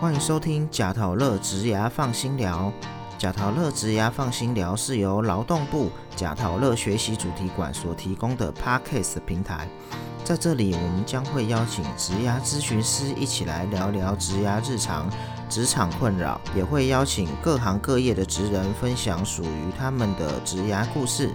欢迎收听贾陶乐植牙放心聊。贾陶乐植牙放心聊是由劳动部贾陶乐学习主题馆所提供的 Podcast 平台。在这里，我们将会邀请植牙咨询师一起来聊聊植牙日常、职场困扰，也会邀请各行各业的职人分享属于他们的植牙故事。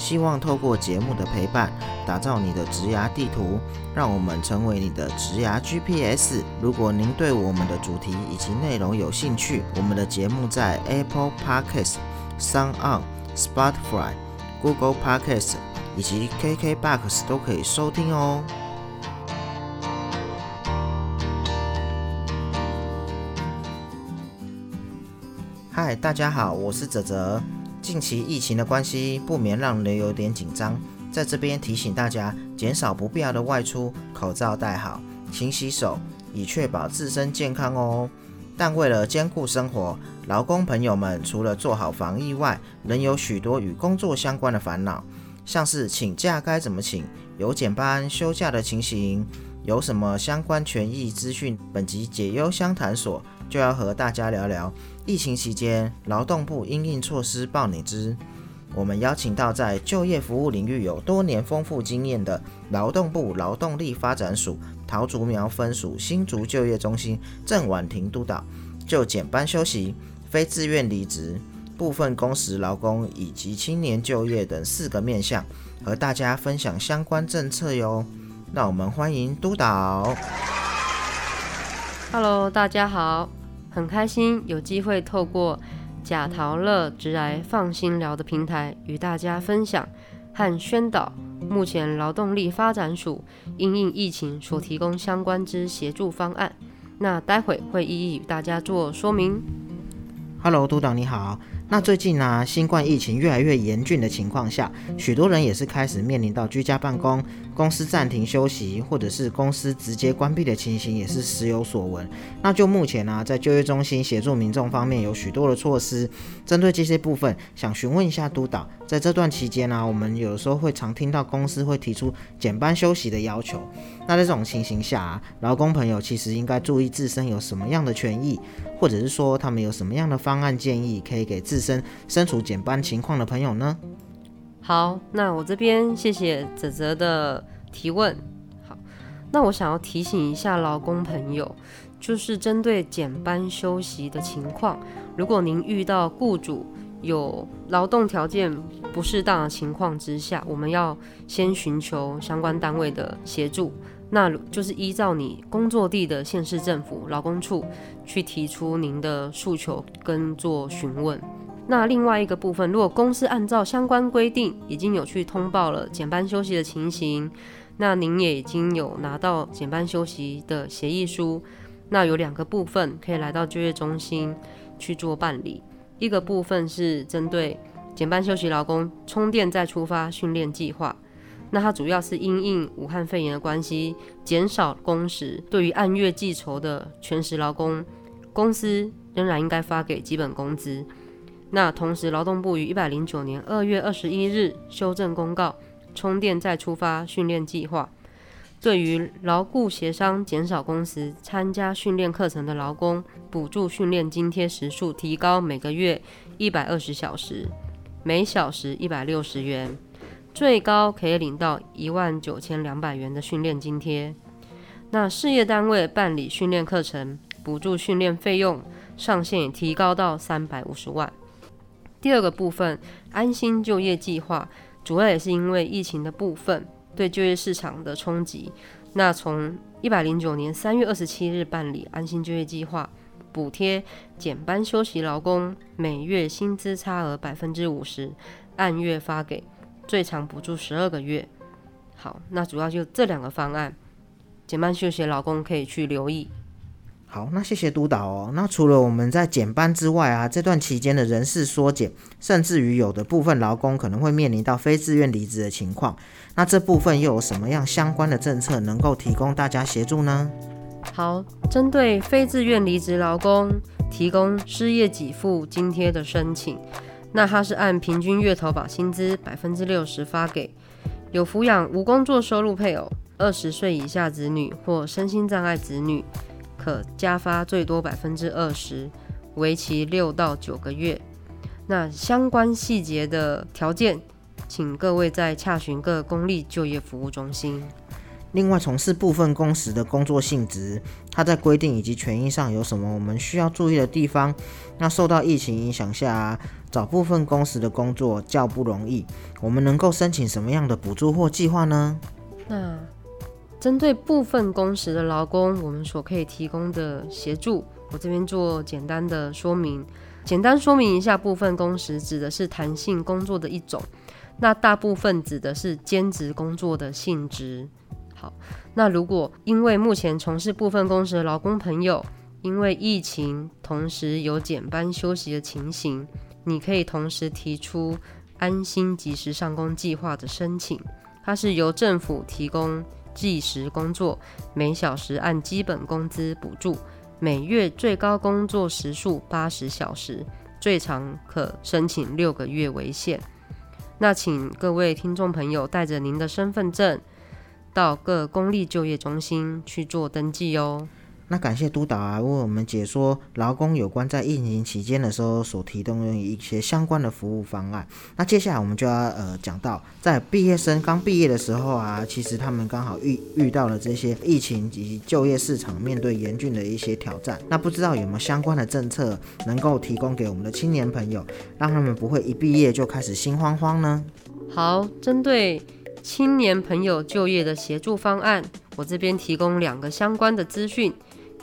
希望透过节目的陪伴，打造你的职涯地图，让我们成为你的职涯 GPS。如果您对我们的主题以及内容有兴趣，我们的节目在 Apple Podcasts、Sound On、Spotify、Google Podcasts 以及 KKBox 都可以收听哦。嗨，大家好，我是泽泽。近期疫情的关系，不免让人有点紧张。在这边提醒大家，减少不必要的外出，口罩戴好，勤洗手，以确保自身健康哦。但为了兼顾生活，劳工朋友们除了做好防疫外，仍有许多与工作相关的烦恼，像是请假该怎么请，有减班休假的情形，有什么相关权益资讯？本集解忧相谈所就要和大家聊聊。疫情期间，劳动部应应措施报你知。我们邀请到在就业服务领域有多年丰富经验的劳动部劳动力发展署桃竹苗分署新竹就业中心郑婉婷督导，就减班休息、非自愿离职、部分工时劳工以及青年就业等四个面向，和大家分享相关政策哟。那我们欢迎督导。Hello，大家好。很开心有机会透过贾陶乐直癌放心聊的平台与大家分享和宣导目前劳动力发展署因应疫情所提供相关之协助方案。那待会会一一与大家做说明。Hello，督导你好。那最近呢，新冠疫情越来越严峻的情况下，许多人也是开始面临到居家办公、公司暂停休息，或者是公司直接关闭的情形，也是时有所闻。那就目前呢，在就业中心协助民众方面，有许多的措施。针对这些部分，想询问一下督导，在这段期间呢，我们有时候会常听到公司会提出减班休息的要求。那在这种情形下啊，劳工朋友其实应该注意自身有什么样的权益，或者是说他们有什么样的方案建议，可以给自身身处减班情况的朋友呢？好，那我这边谢谢泽泽的提问。好，那我想要提醒一下劳工朋友，就是针对减班休息的情况，如果您遇到雇主有劳动条件不适当的情况之下，我们要先寻求相关单位的协助，那就是依照你工作地的县市政府劳工处去提出您的诉求跟做询问。那另外一个部分，如果公司按照相关规定已经有去通报了减班休息的情形，那您也已经有拿到减班休息的协议书，那有两个部分可以来到就业中心去做办理。一个部分是针对减班休息劳工充电再出发训练计划，那它主要是因应武汉肺炎的关系，减少工时，对于按月计酬的全时劳工，公司仍然应该发给基本工资。那同时，劳动部于一百零九年二月二十一日修正公告，充电再出发训练计划，对于劳雇协商减少工时参加训练课程的劳工，补助训练津贴时数提高每个月一百二十小时，每小时一百六十元，最高可以领到一万九千两百元的训练津贴。那事业单位办理训练课程，补助训练费用上限提高到三百五十万。第二个部分，安心就业计划，主要也是因为疫情的部分对就业市场的冲击。那从一百零九年三月二十七日办理安心就业计划，补贴减班休息劳工每月薪资差额百分之五十，按月发给，最长补助十二个月。好，那主要就这两个方案，减班休息劳工可以去留意。好，那谢谢督导哦。那除了我们在减班之外啊，这段期间的人事缩减，甚至于有的部分劳工可能会面临到非自愿离职的情况。那这部分又有什么样相关的政策能够提供大家协助呢？好，针对非自愿离职劳工提供失业给付津贴的申请，那它是按平均月投保薪资百分之六十发给有抚养无工作收入配偶、二十岁以下子女或身心障碍子女。可加发最多百分之二十，为期六到九个月。那相关细节的条件，请各位在洽询各公立就业服务中心。另外，从事部分工时的工作性质，它在规定以及权益上有什么我们需要注意的地方？那受到疫情影响下，找部分工时的工作较不容易，我们能够申请什么样的补助或计划呢？那针对部分工时的劳工，我们所可以提供的协助，我这边做简单的说明。简单说明一下，部分工时指的是弹性工作的一种，那大部分指的是兼职工作的性质。好，那如果因为目前从事部分工时的劳工朋友，因为疫情同时有减班休息的情形，你可以同时提出安心及时上工计划的申请。它是由政府提供计时工作，每小时按基本工资补助，每月最高工作时数八十小时，最长可申请六个月为限。那请各位听众朋友带着您的身份证。到各公立就业中心去做登记哦。那感谢督导啊，为我们解说劳工有关在疫情期间的时候所提供的一些相关的服务方案。那接下来我们就要呃讲到，在毕业生刚毕业的时候啊，其实他们刚好遇遇到了这些疫情以及就业市场面对严峻的一些挑战。那不知道有没有相关的政策能够提供给我们的青年朋友，让他们不会一毕业就开始心慌慌呢？好，针对。青年朋友就业的协助方案，我这边提供两个相关的资讯。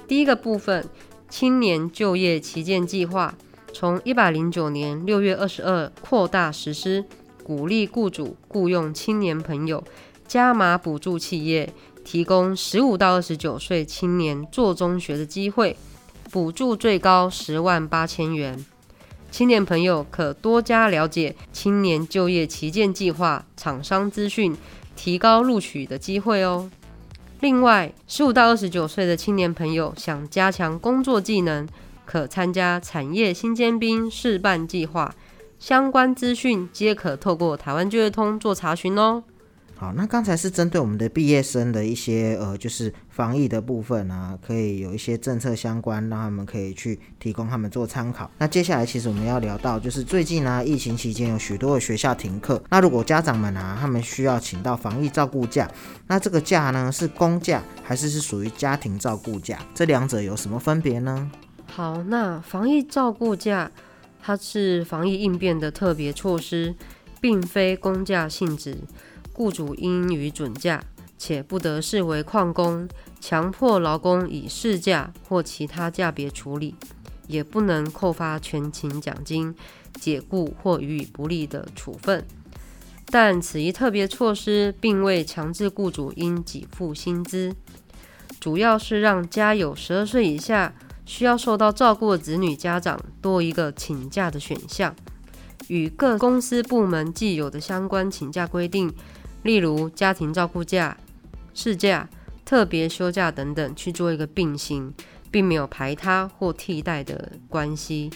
第一个部分，青年就业旗舰计划从一百零九年六月二十二扩大实施，鼓励雇主雇佣青年朋友，加码补助企业，提供十五到二十九岁青年做中学的机会，补助最高十万八千元。青年朋友可多加了解青年就业旗舰计划厂商资讯，提高录取的机会哦。另外，十五到二十九岁的青年朋友想加强工作技能，可参加产业新尖兵试办计划，相关资讯皆可透过台湾就业通做查询哦。好，那刚才是针对我们的毕业生的一些呃，就是防疫的部分啊，可以有一些政策相关，让他们可以去提供他们做参考。那接下来其实我们要聊到，就是最近呢，疫情期间有许多的学校停课，那如果家长们啊，他们需要请到防疫照顾假，那这个假呢是公假还是是属于家庭照顾假？这两者有什么分别呢？好，那防疫照顾假它是防疫应变的特别措施，并非公假性质。雇主应予准假，且不得视为旷工，强迫劳工以事假或其他假别处理，也不能扣发全勤奖金、解雇或予以不利的处分。但此一特别措施并未强制雇主应给付薪资，主要是让家有十二岁以下需要受到照顾的子女家长多一个请假的选项，与各公司部门既有的相关请假规定。例如家庭照顾假、事假、特别休假等等，去做一个并行，并没有排他或替代的关系。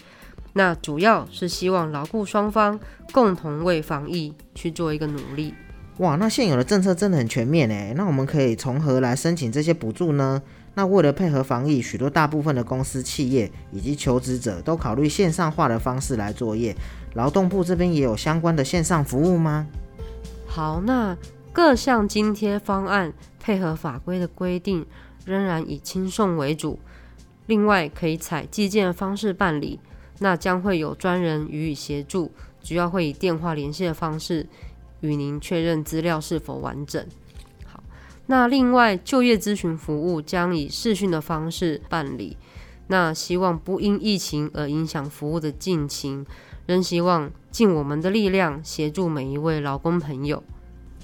那主要是希望劳雇双方共同为防疫去做一个努力。哇，那现有的政策真的很全面诶。那我们可以从何来申请这些补助呢？那为了配合防疫，许多大部分的公司、企业以及求职者都考虑线上化的方式来作业。劳动部这边也有相关的线上服务吗？好，那各项津贴方案配合法规的规定，仍然以轻送为主。另外，可以采寄件方式办理，那将会有专人予以协助，主要会以电话联系的方式与您确认资料是否完整。好，那另外就业咨询服务将以视讯的方式办理，那希望不因疫情而影响服务的进行。仍希望尽我们的力量协助每一位劳工朋友。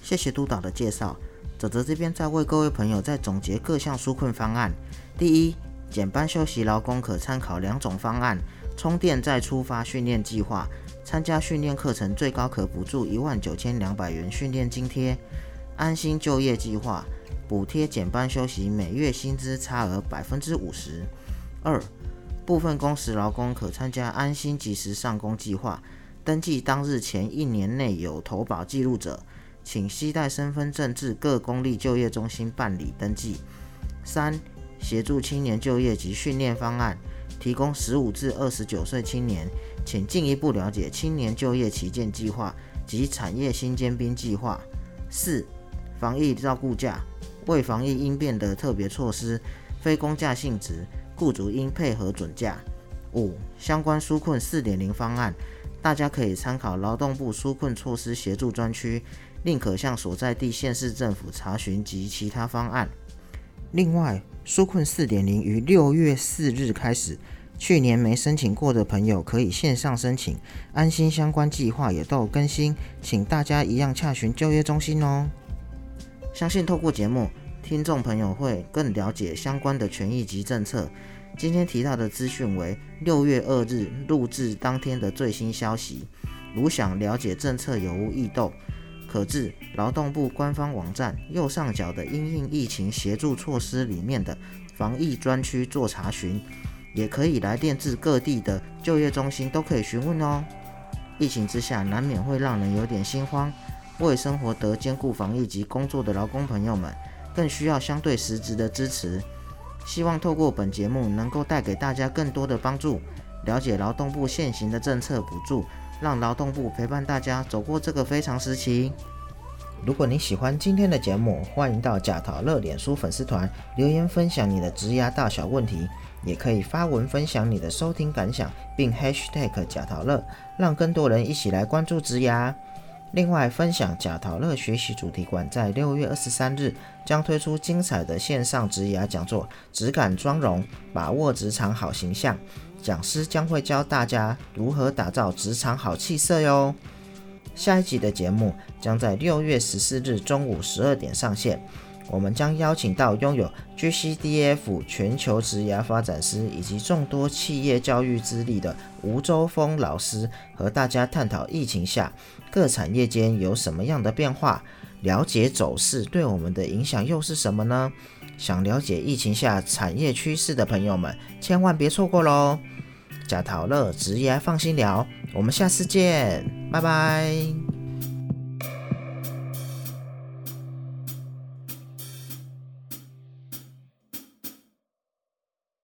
谢谢督导的介绍。泽泽这边再为各位朋友再总结各项纾困方案。第一，减班休息劳工可参考两种方案：充电再出发训练计划，参加训练课程最高可补助一万九千两百元训练津贴；安心就业计划，补贴减班休息每月薪资差额百分之五十。二部分工时劳工可参加安心及时上工计划，登记当日前一年内有投保记录者，请携带身份证至各公立就业中心办理登记。三、协助青年就业及训练方案，提供十五至二十九岁青年，请进一步了解青年就业旗舰计划及产业新尖兵计划。四、防疫照顾假，为防疫应变的特别措施，非公假性质，雇主应配合准假。五、相关纾困四点零方案，大家可以参考劳动部纾困措施协助专区。另可向所在地县市政府查询及其他方案。另外，纾困四点零于六月四日开始，去年没申请过的朋友可以线上申请，安心相关计划也都有更新，请大家一样洽询就业中心哦。相信透过节目，听众朋友会更了解相关的权益及政策。今天提到的资讯为六月二日录制当天的最新消息。如想了解政策有无异动，可至劳动部官方网站右上角的“因应疫情协助措施”里面的防疫专区做查询，也可以来电至各地的就业中心都可以询问哦。疫情之下，难免会让人有点心慌，为生活得兼顾防疫及工作的劳工朋友们，更需要相对实质的支持。希望透过本节目能够带给大家更多的帮助，了解劳动部现行的政策补助。让劳动部陪伴大家走过这个非常时期。如果你喜欢今天的节目，欢迎到贾陶乐脸书粉丝团留言分享你的职涯大小问题，也可以发文分享你的收听感想，并 #hashtag 贾陶乐，让更多人一起来关注职涯。另外，分享贾陶乐学习主题馆在六月二十三日将推出精彩的线上职涯讲座，质感妆容，把握职场好形象。讲师将会教大家如何打造职场好气色哟。下一集的节目将在六月十四日中午十二点上线，我们将邀请到拥有 GCDF 全球职涯发展师以及众多企业教育资历的吴周峰老师，和大家探讨疫情下各产业间有什么样的变化，了解走势对我们的影响又是什么呢？想了解疫情下产业趋势的朋友们，千万别错过喽！贾陶乐职业放心聊，我们下次见，拜拜。